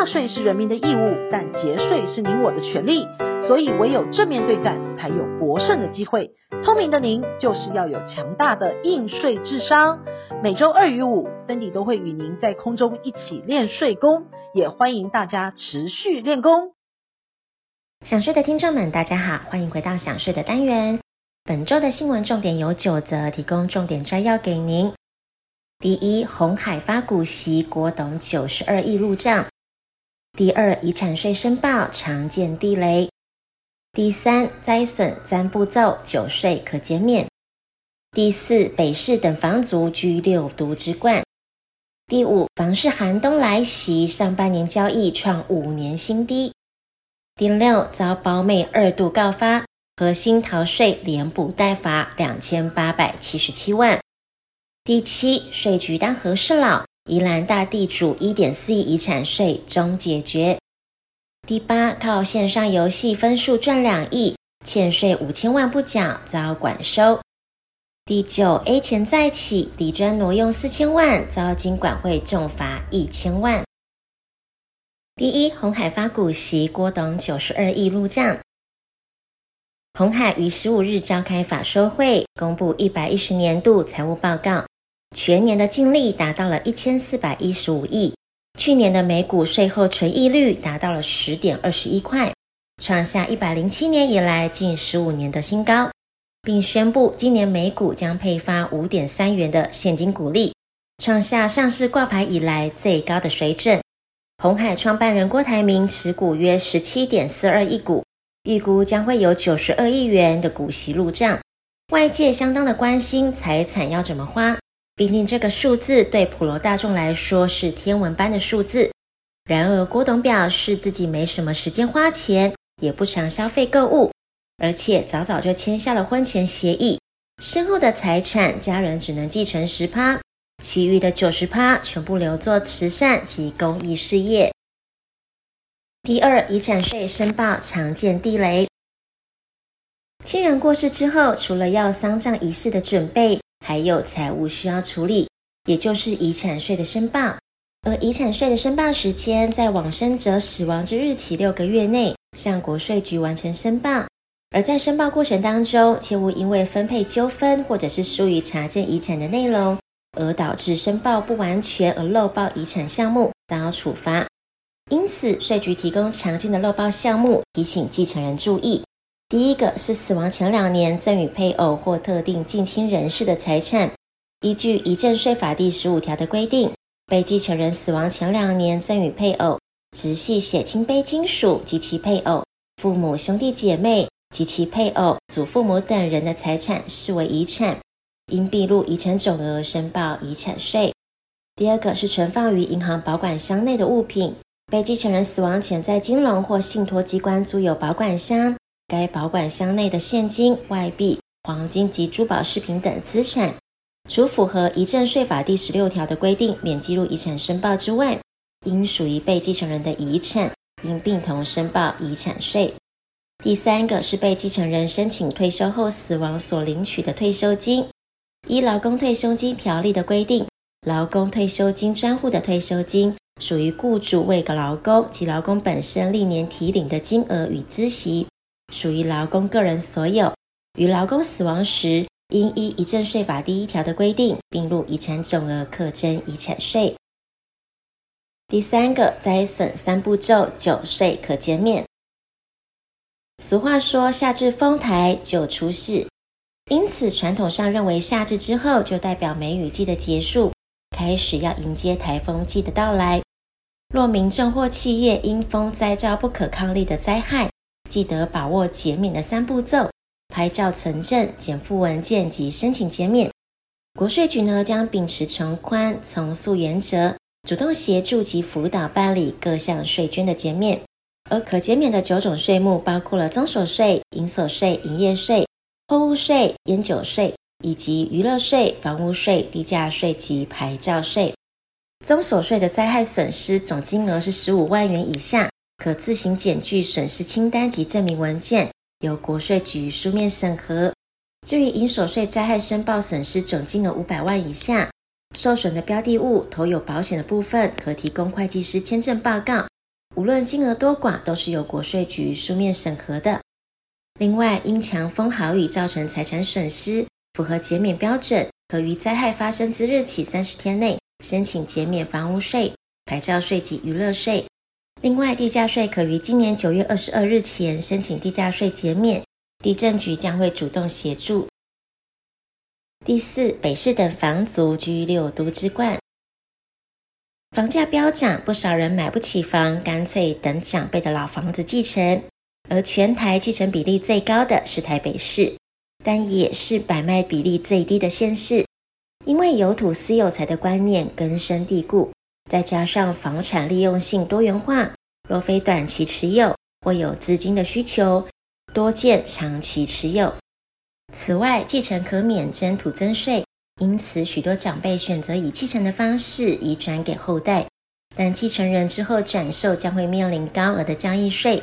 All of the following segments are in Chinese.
纳税是人民的义务，但节税是您我的权利，所以唯有正面对战才有博胜的机会。聪明的您就是要有强大的应税智商。每周二与五，Cindy 都会与您在空中一起练税功，也欢迎大家持续练功。想税的听众们，大家好，欢迎回到想税的单元。本周的新闻重点有九则，提供重点摘要给您。第一，红海发股息，国董九十二亿入账。第二，遗产税申报常见地雷。第三，灾损三步骤，缴税可减免。第四，北市等房族居六都之冠。第五，房市寒冬来袭，上半年交易创五年新低。第六，遭胞妹二度告发，核心逃税连补带罚两千八百七十七万。第七，税局当和事佬，宜兰大地主一点四亿遗产税终解决。第八，靠线上游戏分数赚两亿，欠税五千万不缴遭管收。第九，A 钱再起，底专挪用四千万，遭金管会重罚一千万。第一，鸿海发股息，郭董九十二亿入账。鸿海于十五日召开法说会，公布一百一十年度财务报告，全年的净利达到了一千四百一十五亿，去年的每股税后纯益率达到了十点二十一块，创下一百零七年以来近十五年的新高。并宣布，今年每股将配发五点三元的现金股利，创下上市挂牌以来最高的水准。红海创办人郭台铭持股约十七点四二亿股，预估将会有九十二亿元的股息入账。外界相当的关心财产要怎么花，毕竟这个数字对普罗大众来说是天文般的数字。然而，郭董表示自己没什么时间花钱，也不常消费购物。而且早早就签下了婚前协议，身后的财产家人只能继承十趴，其余的九十趴全部留作慈善及公益事业。第二，遗产税申报常见地雷。亲人过世之后，除了要丧葬仪式的准备，还有财务需要处理，也就是遗产税的申报。而遗产税的申报时间，在往生者死亡之日起六个月内，向国税局完成申报。而在申报过程当中，切勿因为分配纠纷或者是疏于查证遗产的内容，而导致申报不完全而漏报遗产项目，遭处罚。因此，税局提供常见的漏报项目，提醒继承人注意。第一个是死亡前两年赠与配偶或特定近亲人士的财产，依据遗赠税法第十五条的规定，被继承人死亡前两年赠与配偶、直系血亲卑亲属及其配偶、父母、兄弟姐妹。及其配偶、祖父母等人的财产视为遗产，应并入遗产总额申报遗产税。第二个是存放于银行保管箱内的物品，被继承人死亡前在金融或信托机关租有保管箱，该保管箱内的现金、外币、黄金及珠宝饰品等资产，除符合遗赠税法第十六条的规定免计入遗产申报之外，应属于被继承人的遗产，应并同申报遗产税。第三个是被继承人申请退休后死亡所领取的退休金，依劳工退休金条例的规定，劳工退休金专户的退休金属于雇主为个劳工及劳工本身历年提领的金额与孳息，属于劳工个人所有，于劳工死亡时，应依遗赠税法第一条的规定并入遗产总额课征遗产税。第三个灾损三步骤，九税可减免。俗话说，夏至丰台就出事，因此传统上认为夏至之后就代表梅雨季的结束，开始要迎接台风季的到来。若民众或企业因风灾遭不可抗力的灾害，记得把握减免的三步骤：拍照存证、减附文件及申请减免。国税局呢将秉持从宽从速原则，主动协助及辅导办理各项税捐的减免。而可减免的九种税目包括了增所税、营所税、营业税、货物税、烟酒税，以及娱乐税、房屋税、地价税及牌照税。增所税的灾害损失总金额是十五万元以下，可自行检具损失清单及证明文件，由国税局书面审核。至于营所税灾害申报损失总金额五百万以下，受损的标的物投有保险的部分，可提供会计师签证报告。无论金额多寡，都是由国税局书面审核的。另外，因强风豪雨造成财产损失，符合减免标准，可于灾害发生之日起三十天内申请减免房屋税、牌照税及娱乐税。另外，地价税可于今年九月二十二日前申请地价税减免，地政局将会主动协助。第四，北市等房族居六都之冠。房价飙涨，不少人买不起房，干脆等长辈的老房子继承。而全台继承比例最高的是台北市，但也是买卖比例最低的县市。因为有土私有财的观念根深蒂固，再加上房产利用性多元化，若非短期持有或有资金的需求，多见长期持有。此外，继承可免征土增税。因此，许多长辈选择以继承的方式移转给后代，但继承人之后转售将会面临高额的交易税。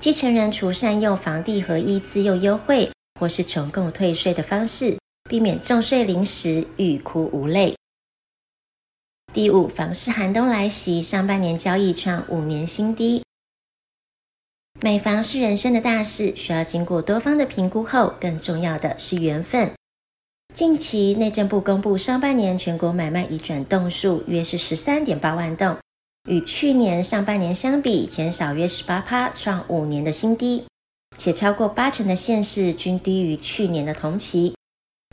继承人除善用房地合一自用优惠，或是重购退税的方式，避免重税临时欲哭无泪。第五，房市寒冬来袭，上半年交易创五年新低。买房是人生的大事，需要经过多方的评估后，更重要的是缘分。近期，内政部公布上半年全国买卖移转栋数约是十三点八万栋，与去年上半年相比减少约十八趴，创五年的新低。且超过八成的县市均低于去年的同期。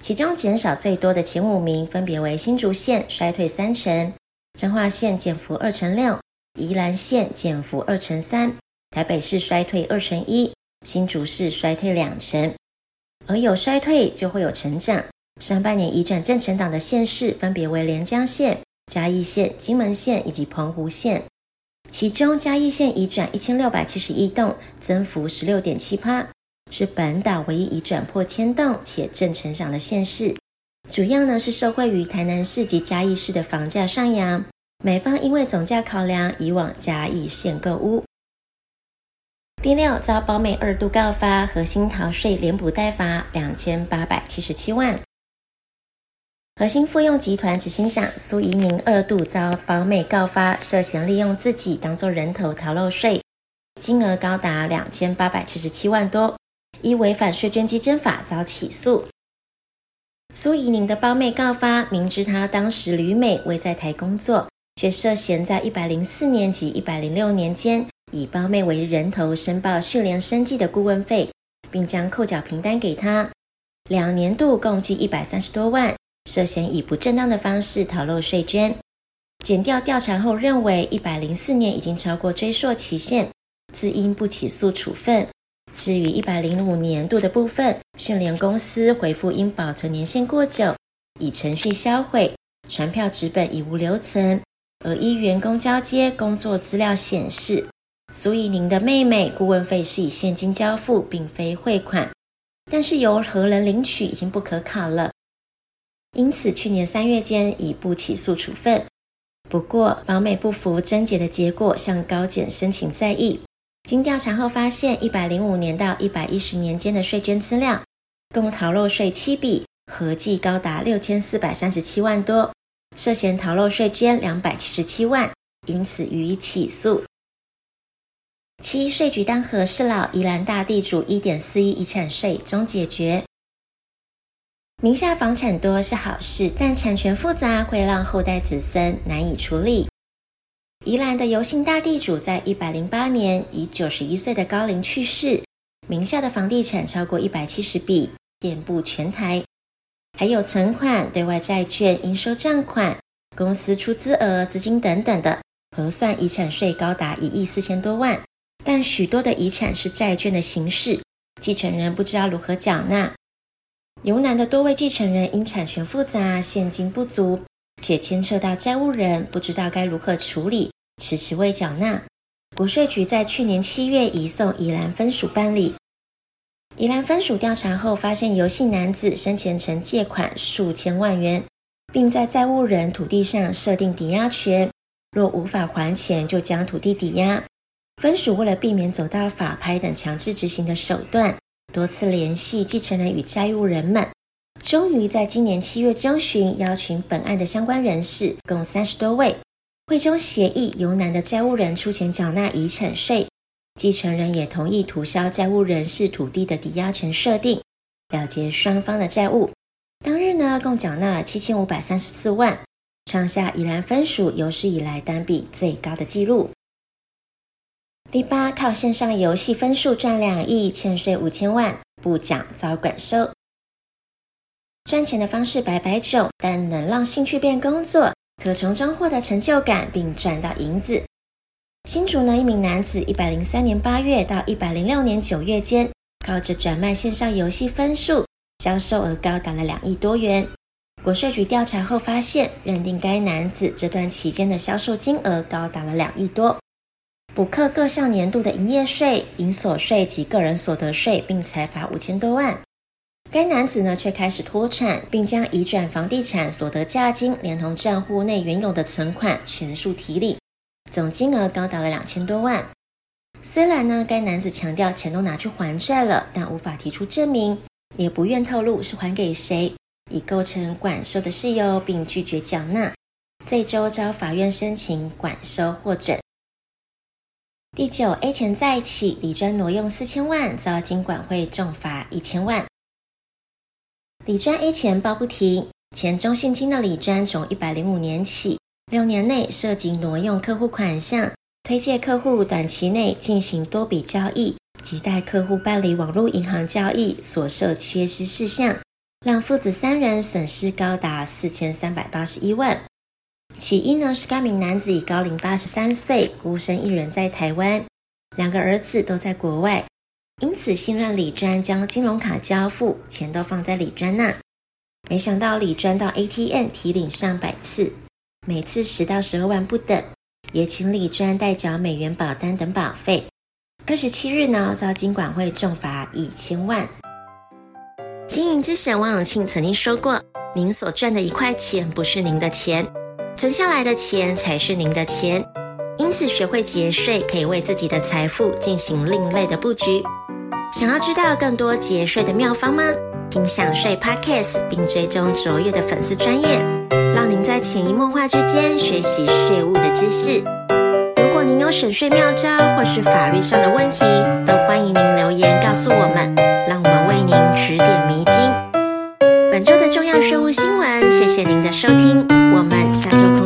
其中减少最多的前五名分别为新竹县衰退三成，彰化县减幅二成六，宜兰县减幅二成三，台北市衰退二成一，新竹市衰退两成。而有衰退就会有成长。上半年移转正成长的县市分别为连江县、嘉义县、金门县以及澎湖县。其中嘉义县移转一千六百七十一栋，增幅十六点七趴，是本岛唯一已转破千栋且正成长的县市。主要呢是受惠于台南市及嘉义市的房价上扬，买方因为总价考量，以往嘉义县购屋。第六，遭胞妹二度告发，核心逃税连补带罚两千八百七十七万。核心复用集团执行长苏怡宁二度遭胞妹告发，涉嫌利用自己当作人头逃漏税，金额高达两千八百七十七万多，依违反税捐稽征法遭起诉。苏怡宁的胞妹告发，明知她当时旅美未在台工作，却涉嫌在一百零四年及一百零六年间，以胞妹为人头申报训练生计的顾问费，并将扣缴凭单给她，两年度共计一百三十多万。涉嫌以不正当的方式逃漏税捐，检调调查后认为，一百零四年已经超过追溯期限，自应不起诉处分。至于一百零五年度的部分，讯连公司回复因保存年限过久，以程序销毁，传票纸本已无留存。而依员工交接工作资料显示，所以您的妹妹顾问费是以现金交付，并非汇款，但是由何人领取已经不可考了。因此，去年三月间已不起诉处分。不过，胞妹不服侦结的结果，向高检申请再议。经调查后发现，一百零五年到一百一十年间的税捐资料，共逃漏税七笔，合计高达六千四百三十七万多，涉嫌逃漏税捐两百七十七万，因此予以起诉。七，税局当和事佬，宜兰大地主一点四亿遗产税终解决。名下房产多是好事，但产权复杂会让后代子孙难以处理。宜兰的游姓大地主在一百零八年以九十一岁的高龄去世，名下的房地产超过一百七十笔，遍布全台，还有存款、对外债券、应收账款、公司出资额、资金等等的，核算遗产税高达一亿四千多万。但许多的遗产是债券的形式，继承人不知道如何缴纳。游南的多位继承人因产权复杂、现金不足，且牵涉到债务人，不知道该如何处理，迟迟未缴纳。国税局在去年七月移送宜兰分署办理。宜兰分署调查后，发现游姓男子生前曾借款数千万元，并在债务人土地上设定抵押权，若无法还钱，就将土地抵押。分署为了避免走到法拍等强制执行的手段，多次联系继承人与债务人们，终于在今年七月中旬邀请本案的相关人士共三十多位，会中协议由男的债务人出钱缴纳遗产税，继承人也同意涂销债务人是土地的抵押权设定，了结双方的债务。当日呢，共缴纳了七千五百三十四万，创下宜兰分属有史以来单笔最高的纪录。第八，靠线上游戏分数赚两亿，欠税五千万，不缴遭管收。赚钱的方式百百种，但能让兴趣变工作，可从中获得成就感并赚到银子。新竹呢，一名男子，一百零三年八月到一百零六年九月间，靠着转卖线上游戏分数。销售额高达了两亿多元。国税局调查后发现，认定该男子这段期间的销售金额高达了两亿多，补课各项年度的营业税、营所税及个人所得税，并裁罚五千多万。该男子呢，却开始脱产，并将移转房地产所得价金连同账户内原有的存款全数提领，总金额高达了两千多万。虽然呢，该男子强调钱都拿去还债了，但无法提出证明。也不愿透露是还给谁，以构成管收的事由，并拒绝缴纳。这周遭法院申请管收获准。第九，A 钱再起，李专挪用四千万，遭金管会重罚一千万。李专 A 钱包不停，前中信金的李专从一百零五年起，六年内涉及挪用客户款项，推介客户短期内进行多笔交易。及代客户办理网络银行交易所涉缺失事项，让父子三人损失高达四千三百八十一万。起因呢是该名男子已高龄八十三岁，孤身一人在台湾，两个儿子都在国外，因此信任李专将金融卡交付，钱都放在李专那。没想到李专到 ATM 提领上百次，每次十到十二万不等，也请李专代缴美元保单等保费。二十七日呢，遭金管会重罚一千万。经营之神王永庆曾经说过：“您所赚的一块钱不是您的钱，存下来的钱才是您的钱。”因此，学会节税可以为自己的财富进行另类的布局。想要知道更多节税的妙方吗？听享税 Podcast，并追踪卓越的粉丝专业，让您在潜移默化之间学习税务的知识。如果您有省税妙招或是法律上的问题，都欢迎您留言告诉我们，让我们为您指点迷津。本周的重要税务新闻，谢谢您的收听，我们下周。